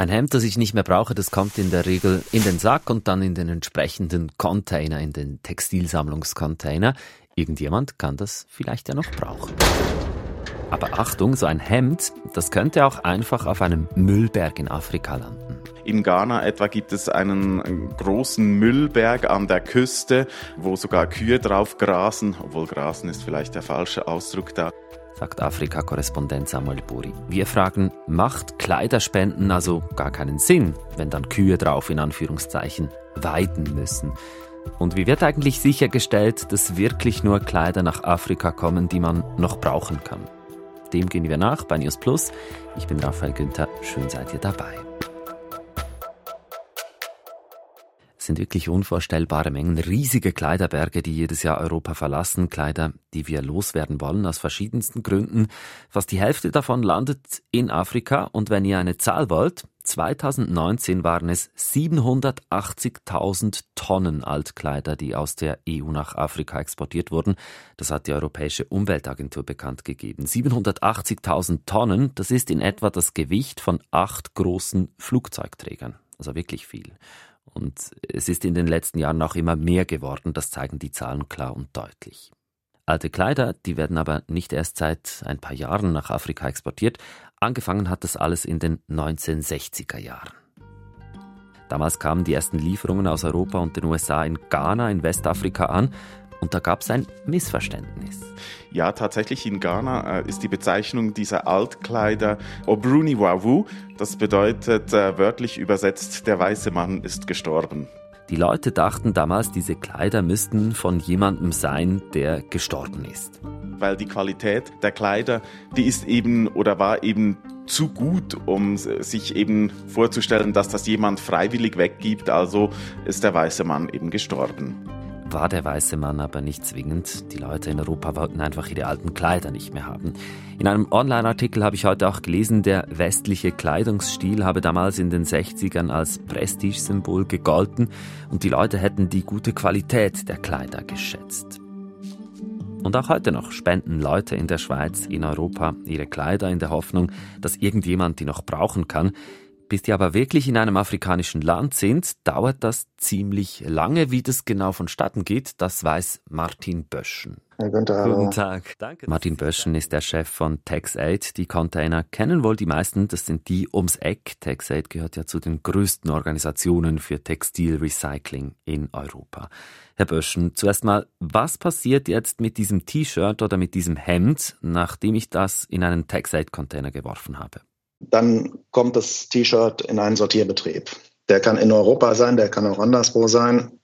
Ein Hemd, das ich nicht mehr brauche, das kommt in der Regel in den Sack und dann in den entsprechenden Container, in den Textilsammlungscontainer. Irgendjemand kann das vielleicht ja noch brauchen. Aber Achtung, so ein Hemd, das könnte auch einfach auf einem Müllberg in Afrika landen. In Ghana etwa gibt es einen großen Müllberg an der Küste, wo sogar Kühe drauf grasen, obwohl grasen ist vielleicht der falsche Ausdruck da sagt Afrika-Korrespondent Samuel Buri. Wir fragen, macht Kleiderspenden also gar keinen Sinn, wenn dann Kühe drauf in Anführungszeichen weiden müssen? Und wie wird eigentlich sichergestellt, dass wirklich nur Kleider nach Afrika kommen, die man noch brauchen kann? Dem gehen wir nach bei News Plus. Ich bin Raphael Günther, schön seid ihr dabei. Sind wirklich unvorstellbare Mengen, riesige Kleiderberge, die jedes Jahr Europa verlassen, Kleider, die wir loswerden wollen aus verschiedensten Gründen. Fast die Hälfte davon landet in Afrika und wenn ihr eine Zahl wollt, 2019 waren es 780.000 Tonnen Altkleider, die aus der EU nach Afrika exportiert wurden. Das hat die Europäische Umweltagentur bekannt gegeben. 780.000 Tonnen, das ist in etwa das Gewicht von acht großen Flugzeugträgern. Also wirklich viel. Und es ist in den letzten Jahren auch immer mehr geworden, das zeigen die Zahlen klar und deutlich. Alte Kleider, die werden aber nicht erst seit ein paar Jahren nach Afrika exportiert. Angefangen hat das alles in den 1960er Jahren. Damals kamen die ersten Lieferungen aus Europa und den USA in Ghana in Westafrika an und da gab es ein Missverständnis. Ja, tatsächlich in Ghana äh, ist die Bezeichnung dieser Altkleider Obruni Wawu. Das bedeutet äh, wörtlich übersetzt, der weiße Mann ist gestorben. Die Leute dachten damals, diese Kleider müssten von jemandem sein, der gestorben ist. Weil die Qualität der Kleider, die ist eben oder war eben zu gut, um sich eben vorzustellen, dass das jemand freiwillig weggibt. Also ist der weiße Mann eben gestorben war der weiße Mann aber nicht zwingend. Die Leute in Europa wollten einfach ihre alten Kleider nicht mehr haben. In einem Online-Artikel habe ich heute auch gelesen, der westliche Kleidungsstil habe damals in den 60ern als Prestigesymbol gegolten und die Leute hätten die gute Qualität der Kleider geschätzt. Und auch heute noch spenden Leute in der Schweiz, in Europa ihre Kleider in der Hoffnung, dass irgendjemand die noch brauchen kann. Bis die aber wirklich in einem afrikanischen Land sind, dauert das ziemlich lange. Wie das genau vonstatten geht, das weiß Martin Böschen. Guten Tag. Guten Tag. Danke. Martin Böschen ist der Chef von TaxAid. Die Container kennen wohl die meisten. Das sind die ums Eck. TaxAid gehört ja zu den größten Organisationen für Textilrecycling in Europa. Herr Böschen, zuerst mal, was passiert jetzt mit diesem T-Shirt oder mit diesem Hemd, nachdem ich das in einen TaxAid-Container geworfen habe? Dann kommt das T-Shirt in einen Sortierbetrieb. Der kann in Europa sein, der kann auch anderswo sein.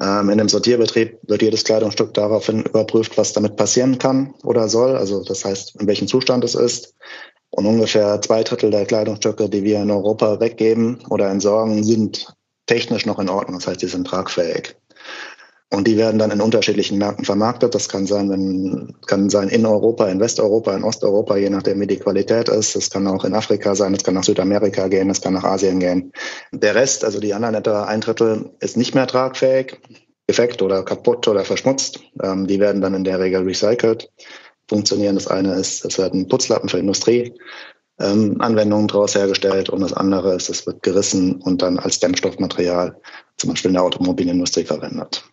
Ähm, in dem Sortierbetrieb wird jedes Kleidungsstück daraufhin überprüft, was damit passieren kann oder soll. Also das heißt, in welchem Zustand es ist. Und ungefähr zwei Drittel der Kleidungsstücke, die wir in Europa weggeben oder entsorgen, sind technisch noch in Ordnung. Das heißt, sie sind tragfähig. Und die werden dann in unterschiedlichen Märkten vermarktet. Das kann sein, wenn, kann sein in Europa, in Westeuropa, in Osteuropa, je nachdem, wie die Qualität ist. Es kann auch in Afrika sein, es kann nach Südamerika gehen, es kann nach Asien gehen. Der Rest, also die anderen etwa ein Drittel, ist nicht mehr tragfähig, defekt oder kaputt oder verschmutzt. Ähm, die werden dann in der Regel recycelt. Funktionieren. Das eine ist, es werden Putzlappen für Industrie ähm, daraus hergestellt und das andere ist, es wird gerissen und dann als Dämmstoffmaterial zum Beispiel in der Automobilindustrie verwendet.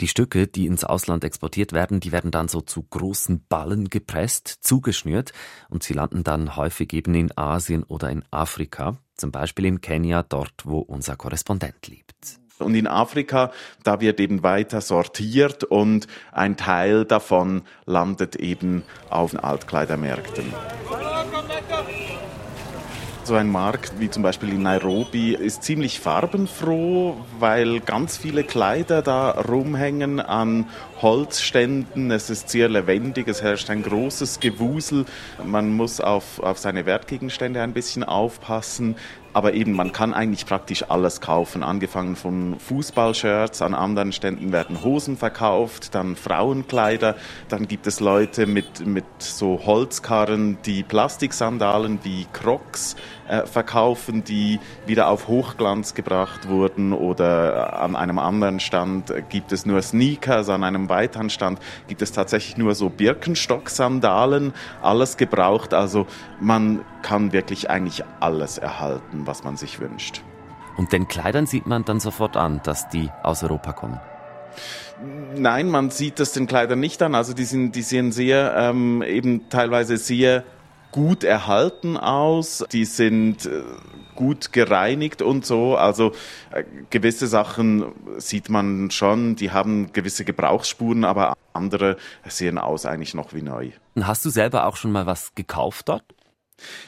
Die Stücke, die ins Ausland exportiert werden, die werden dann so zu großen Ballen gepresst, zugeschnürt und sie landen dann häufig eben in Asien oder in Afrika, zum Beispiel in Kenia, dort wo unser Korrespondent lebt. Und in Afrika, da wird eben weiter sortiert und ein Teil davon landet eben auf Altkleidermärkten. So ein Markt wie zum Beispiel in Nairobi ist ziemlich farbenfroh, weil ganz viele Kleider da rumhängen an Holzständen. Es ist sehr lebendig, es herrscht ein großes Gewusel. Man muss auf, auf seine Wertgegenstände ein bisschen aufpassen. Aber eben, man kann eigentlich praktisch alles kaufen, angefangen von Fußballshirts, an anderen Ständen werden Hosen verkauft, dann Frauenkleider, dann gibt es Leute mit, mit so Holzkarren, die Plastiksandalen wie Crocs äh, verkaufen, die wieder auf Hochglanz gebracht wurden oder an einem anderen Stand gibt es nur Sneakers, an einem am Weidhandstand gibt es tatsächlich nur so Birkenstock-Sandalen, alles gebraucht. Also man kann wirklich eigentlich alles erhalten, was man sich wünscht. Und den Kleidern sieht man dann sofort an, dass die aus Europa kommen. Nein, man sieht das den Kleidern nicht an. Also die, sind, die sehen sehr, ähm, eben teilweise sehr gut erhalten aus. Die sind äh, gut gereinigt und so. Also äh, gewisse Sachen sieht man schon, die haben gewisse Gebrauchsspuren, aber andere sehen aus eigentlich noch wie neu. Hast du selber auch schon mal was gekauft dort?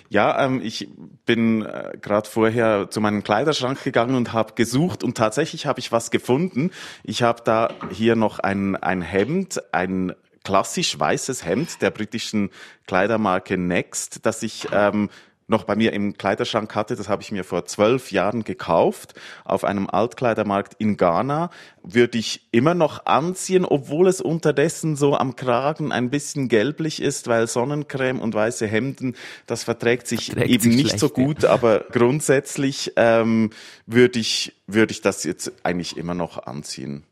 Ja, ähm, ich bin äh, gerade vorher zu meinem Kleiderschrank gegangen und habe gesucht und tatsächlich habe ich was gefunden. Ich habe da hier noch ein, ein Hemd, ein klassisch weißes Hemd der britischen Kleidermarke Next, das ich ähm, noch bei mir im Kleiderschrank hatte. Das habe ich mir vor zwölf Jahren gekauft auf einem Altkleidermarkt in Ghana. Würde ich immer noch anziehen, obwohl es unterdessen so am Kragen ein bisschen gelblich ist, weil Sonnencreme und weiße Hemden, das verträgt sich verträgt eben sich nicht schlecht, so gut. Ja. Aber grundsätzlich ähm, würde ich, würde ich das jetzt eigentlich immer noch anziehen.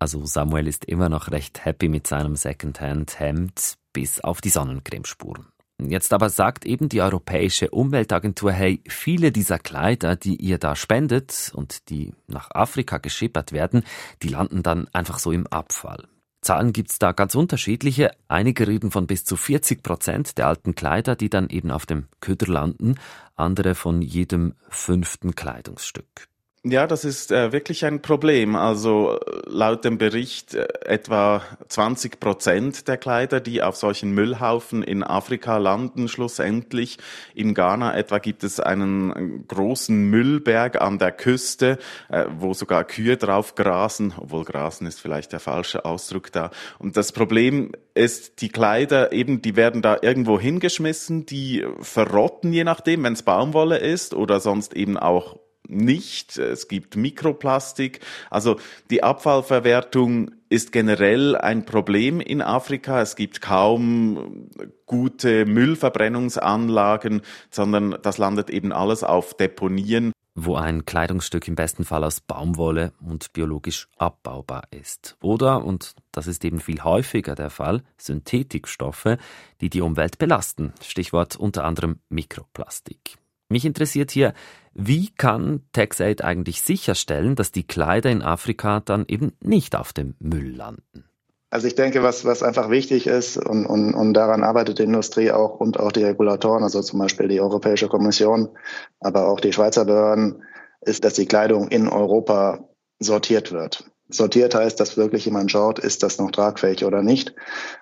Also Samuel ist immer noch recht happy mit seinem Secondhand-Hemd, bis auf die Sonnencremespuren. Jetzt aber sagt eben die Europäische Umweltagentur, hey, viele dieser Kleider, die ihr da spendet und die nach Afrika geschippert werden, die landen dann einfach so im Abfall. Zahlen gibt's da ganz unterschiedliche. Einige reden von bis zu 40 Prozent der alten Kleider, die dann eben auf dem Köder landen, andere von jedem fünften Kleidungsstück. Ja, das ist äh, wirklich ein Problem. Also laut dem Bericht äh, etwa 20 Prozent der Kleider, die auf solchen Müllhaufen in Afrika landen, schlussendlich. In Ghana etwa gibt es einen großen Müllberg an der Küste, äh, wo sogar Kühe drauf grasen, obwohl grasen ist vielleicht der falsche Ausdruck da. Und das Problem ist, die Kleider eben, die werden da irgendwo hingeschmissen, die verrotten je nachdem, wenn es Baumwolle ist oder sonst eben auch nicht. Es gibt Mikroplastik. Also die Abfallverwertung ist generell ein Problem in Afrika. Es gibt kaum gute Müllverbrennungsanlagen, sondern das landet eben alles auf Deponien. Wo ein Kleidungsstück im besten Fall aus Baumwolle und biologisch abbaubar ist. Oder, und das ist eben viel häufiger der Fall, Synthetikstoffe, die die Umwelt belasten. Stichwort unter anderem Mikroplastik. Mich interessiert hier, wie kann TaxAid eigentlich sicherstellen, dass die Kleider in Afrika dann eben nicht auf dem Müll landen? Also ich denke, was, was einfach wichtig ist und, und, und daran arbeitet die Industrie auch und auch die Regulatoren, also zum Beispiel die Europäische Kommission, aber auch die Schweizer Behörden, ist, dass die Kleidung in Europa sortiert wird. Sortiert heißt, dass wirklich jemand schaut, ist das noch tragfähig oder nicht.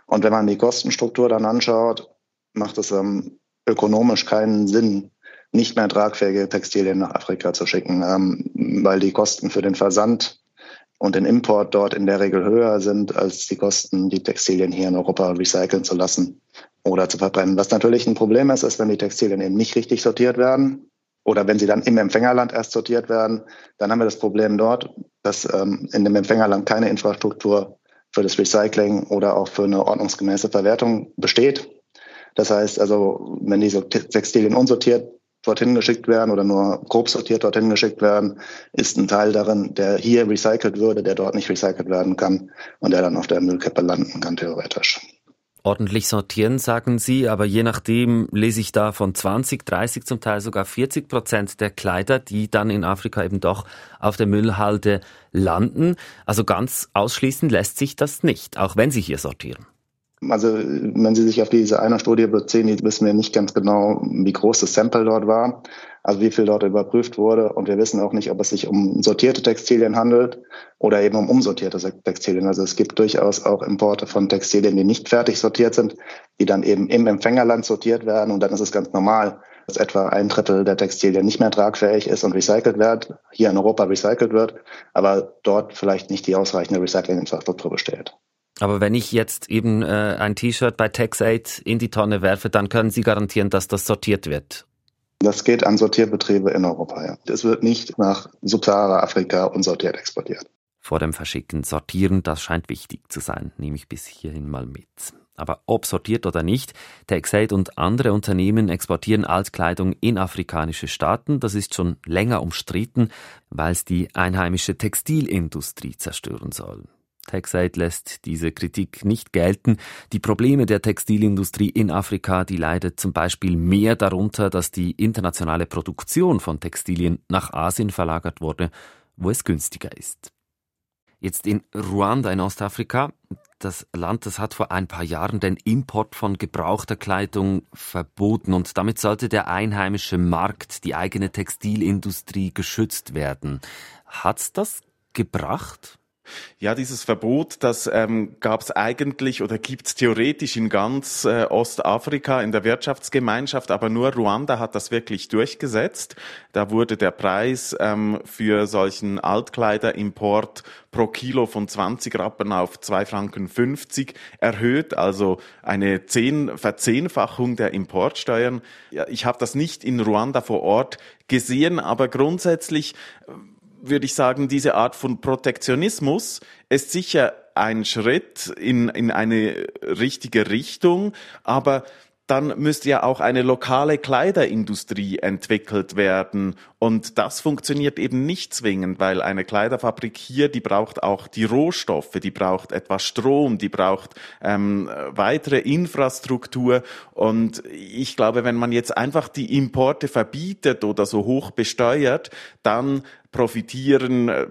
Und wenn man die Kostenstruktur dann anschaut, macht es ähm, ökonomisch keinen Sinn, nicht mehr tragfähige Textilien nach Afrika zu schicken, ähm, weil die Kosten für den Versand und den Import dort in der Regel höher sind als die Kosten, die Textilien hier in Europa recyceln zu lassen oder zu verbrennen. Was natürlich ein Problem ist, ist, wenn die Textilien eben nicht richtig sortiert werden oder wenn sie dann im Empfängerland erst sortiert werden, dann haben wir das Problem dort, dass ähm, in dem Empfängerland keine Infrastruktur für das Recycling oder auch für eine ordnungsgemäße Verwertung besteht. Das heißt also, wenn diese Textilien unsortiert dorthin geschickt werden oder nur grob sortiert dorthin geschickt werden, ist ein Teil darin, der hier recycelt würde, der dort nicht recycelt werden kann und der dann auf der Müllkippe landen kann, theoretisch. Ordentlich sortieren, sagen Sie, aber je nachdem lese ich da von 20, 30, zum Teil sogar 40 Prozent der Kleider, die dann in Afrika eben doch auf der Müllhalde landen. Also ganz ausschließen lässt sich das nicht, auch wenn Sie hier sortieren. Also wenn Sie sich auf diese eine Studie beziehen, wissen wir nicht ganz genau, wie groß das Sample dort war, also wie viel dort überprüft wurde. Und wir wissen auch nicht, ob es sich um sortierte Textilien handelt oder eben um umsortierte Textilien. Also es gibt durchaus auch Importe von Textilien, die nicht fertig sortiert sind, die dann eben im Empfängerland sortiert werden. Und dann ist es ganz normal, dass etwa ein Drittel der Textilien nicht mehr tragfähig ist und recycelt wird, hier in Europa recycelt wird, aber dort vielleicht nicht die ausreichende Recyclinginfrastruktur besteht. Aber wenn ich jetzt eben äh, ein T-Shirt bei TaxAid in die Tonne werfe, dann können Sie garantieren, dass das sortiert wird. Das geht an Sortierbetriebe in Europa, ja. Es wird nicht nach Subsahara-Afrika unsortiert exportiert. Vor dem Verschicken sortieren, das scheint wichtig zu sein, nehme ich bis hierhin mal mit. Aber ob sortiert oder nicht, TaxAid und andere Unternehmen exportieren Altkleidung in afrikanische Staaten. Das ist schon länger umstritten, weil es die einheimische Textilindustrie zerstören soll. TaxAid lässt diese Kritik nicht gelten. Die Probleme der Textilindustrie in Afrika, die leidet zum Beispiel mehr darunter, dass die internationale Produktion von Textilien nach Asien verlagert wurde, wo es günstiger ist. Jetzt in Ruanda in Ostafrika. Das Land, das hat vor ein paar Jahren den Import von gebrauchter Kleidung verboten und damit sollte der einheimische Markt, die eigene Textilindustrie geschützt werden. Hat's das gebracht? Ja, dieses Verbot, das ähm, gab es eigentlich oder gibt es theoretisch in ganz äh, Ostafrika in der Wirtschaftsgemeinschaft, aber nur Ruanda hat das wirklich durchgesetzt. Da wurde der Preis ähm, für solchen Altkleiderimport pro Kilo von 20 Rappen auf 2 Franken 50 erhöht, also eine Zehn Verzehnfachung der Importsteuern. Ja, ich habe das nicht in Ruanda vor Ort gesehen, aber grundsätzlich würde ich sagen, diese Art von Protektionismus ist sicher ein Schritt in, in eine richtige Richtung, aber dann müsste ja auch eine lokale Kleiderindustrie entwickelt werden. Und das funktioniert eben nicht zwingend, weil eine Kleiderfabrik hier, die braucht auch die Rohstoffe, die braucht etwas Strom, die braucht ähm, weitere Infrastruktur. Und ich glaube, wenn man jetzt einfach die Importe verbietet oder so hoch besteuert, dann profitieren äh,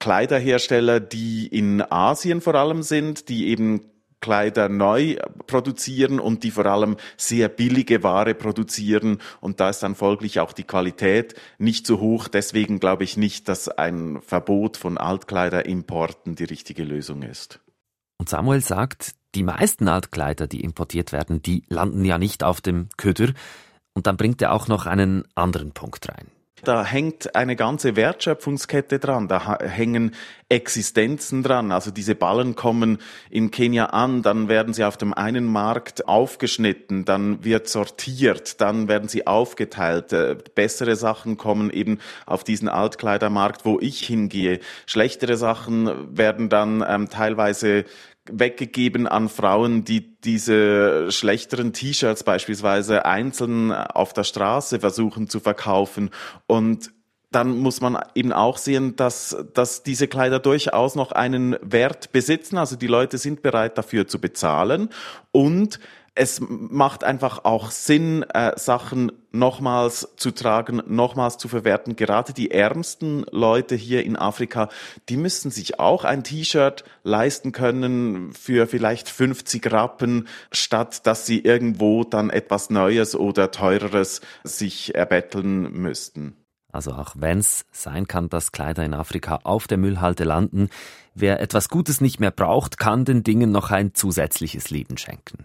Kleiderhersteller, die in Asien vor allem sind, die eben Kleider neu produzieren und die vor allem sehr billige Ware produzieren und da ist dann folglich auch die Qualität nicht so hoch. Deswegen glaube ich nicht, dass ein Verbot von Altkleiderimporten die richtige Lösung ist. Und Samuel sagt, die meisten Altkleider, die importiert werden, die landen ja nicht auf dem Köder. Und dann bringt er auch noch einen anderen Punkt rein. Da hängt eine ganze Wertschöpfungskette dran, da hängen Existenzen dran. Also diese Ballen kommen in Kenia an, dann werden sie auf dem einen Markt aufgeschnitten, dann wird sortiert, dann werden sie aufgeteilt. Äh, bessere Sachen kommen eben auf diesen Altkleidermarkt, wo ich hingehe. Schlechtere Sachen werden dann ähm, teilweise weggegeben an Frauen, die diese schlechteren T-Shirts beispielsweise einzeln auf der Straße versuchen zu verkaufen und dann muss man eben auch sehen, dass, dass diese Kleider durchaus noch einen Wert besitzen. Also die Leute sind bereit dafür zu bezahlen und es macht einfach auch Sinn, äh, Sachen nochmals zu tragen, nochmals zu verwerten. Gerade die ärmsten Leute hier in Afrika, die müssen sich auch ein T-Shirt leisten können für vielleicht 50 Rappen, statt dass sie irgendwo dann etwas Neues oder Teureres sich erbetteln müssten. Also auch wenn es sein kann, dass Kleider in Afrika auf der Müllhalde landen, wer etwas Gutes nicht mehr braucht, kann den Dingen noch ein zusätzliches Leben schenken.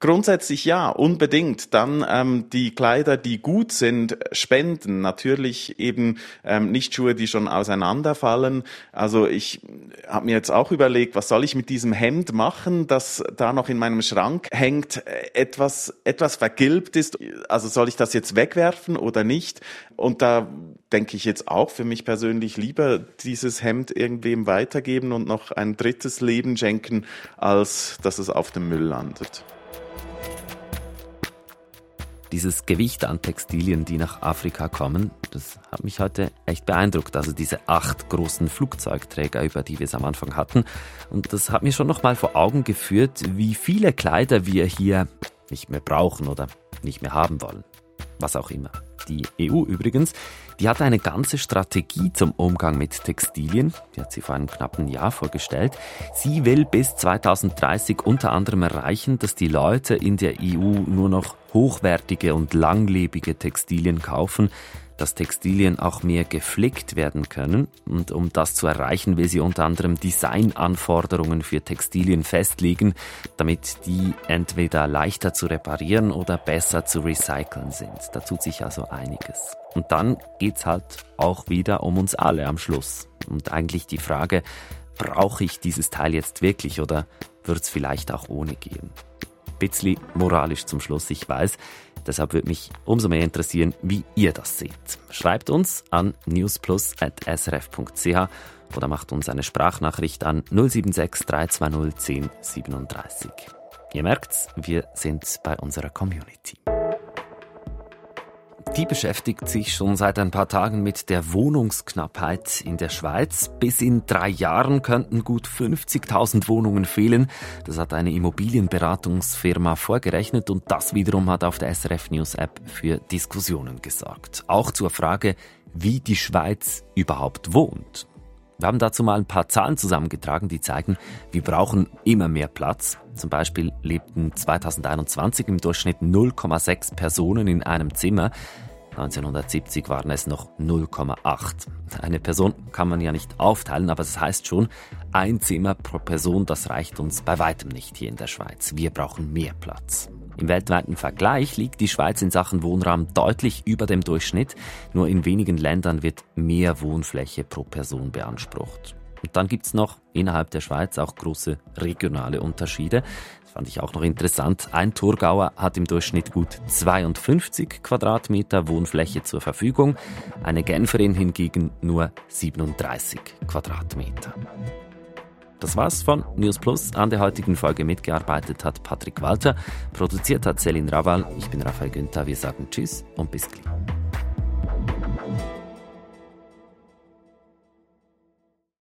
Grundsätzlich ja, unbedingt. Dann ähm, die Kleider, die gut sind, spenden. Natürlich eben ähm, nicht Schuhe, die schon auseinanderfallen. Also ich habe mir jetzt auch überlegt, was soll ich mit diesem Hemd machen, das da noch in meinem Schrank hängt, etwas etwas vergilbt ist. Also soll ich das jetzt wegwerfen oder nicht? Und da denke ich jetzt auch für mich persönlich lieber dieses Hemd irgendwem weitergeben und noch ein drittes Leben schenken, als dass es auf dem Müll landet. Dieses Gewicht an Textilien, die nach Afrika kommen, das hat mich heute echt beeindruckt. Also diese acht großen Flugzeugträger, über die wir es am Anfang hatten. Und das hat mir schon noch mal vor Augen geführt, wie viele Kleider wir hier nicht mehr brauchen oder nicht mehr haben wollen. Was auch immer. Die EU übrigens, die hat eine ganze Strategie zum Umgang mit Textilien. Die hat sie vor einem knappen Jahr vorgestellt. Sie will bis 2030 unter anderem erreichen, dass die Leute in der EU nur noch hochwertige und langlebige Textilien kaufen, dass Textilien auch mehr geflickt werden können. Und um das zu erreichen, will sie unter anderem Designanforderungen für Textilien festlegen, damit die entweder leichter zu reparieren oder besser zu recyceln sind. Da tut sich also einiges. Und dann geht's halt auch wieder um uns alle am Schluss. Und eigentlich die Frage, brauche ich dieses Teil jetzt wirklich oder wird's vielleicht auch ohne gehen? bisschen moralisch zum Schluss, ich weiß. Deshalb würde mich umso mehr interessieren, wie ihr das seht. Schreibt uns an newsplus.srf.ch oder macht uns eine Sprachnachricht an 076 320 1037. Ihr merkt's, wir sind bei unserer Community. Die beschäftigt sich schon seit ein paar Tagen mit der Wohnungsknappheit in der Schweiz. Bis in drei Jahren könnten gut 50.000 Wohnungen fehlen. Das hat eine Immobilienberatungsfirma vorgerechnet und das wiederum hat auf der SRF News App für Diskussionen gesorgt. Auch zur Frage, wie die Schweiz überhaupt wohnt. Wir haben dazu mal ein paar Zahlen zusammengetragen, die zeigen, wir brauchen immer mehr Platz. Zum Beispiel lebten 2021 im Durchschnitt 0,6 Personen in einem Zimmer. 1970 waren es noch 0,8. Eine Person kann man ja nicht aufteilen, aber das heißt schon, ein Zimmer pro Person, das reicht uns bei weitem nicht hier in der Schweiz. Wir brauchen mehr Platz. Im weltweiten Vergleich liegt die Schweiz in Sachen Wohnraum deutlich über dem Durchschnitt. Nur in wenigen Ländern wird mehr Wohnfläche pro Person beansprucht. Und dann gibt's noch innerhalb der Schweiz auch große regionale Unterschiede. Das fand ich auch noch interessant. Ein Thurgauer hat im Durchschnitt gut 52 Quadratmeter Wohnfläche zur Verfügung, eine Genferin hingegen nur 37 Quadratmeter. Das war's von News Plus. An der heutigen Folge mitgearbeitet hat Patrick Walter, produziert hat Selin Rawal. Ich bin Raphael Günther. Wir sagen Tschüss und bis gleich.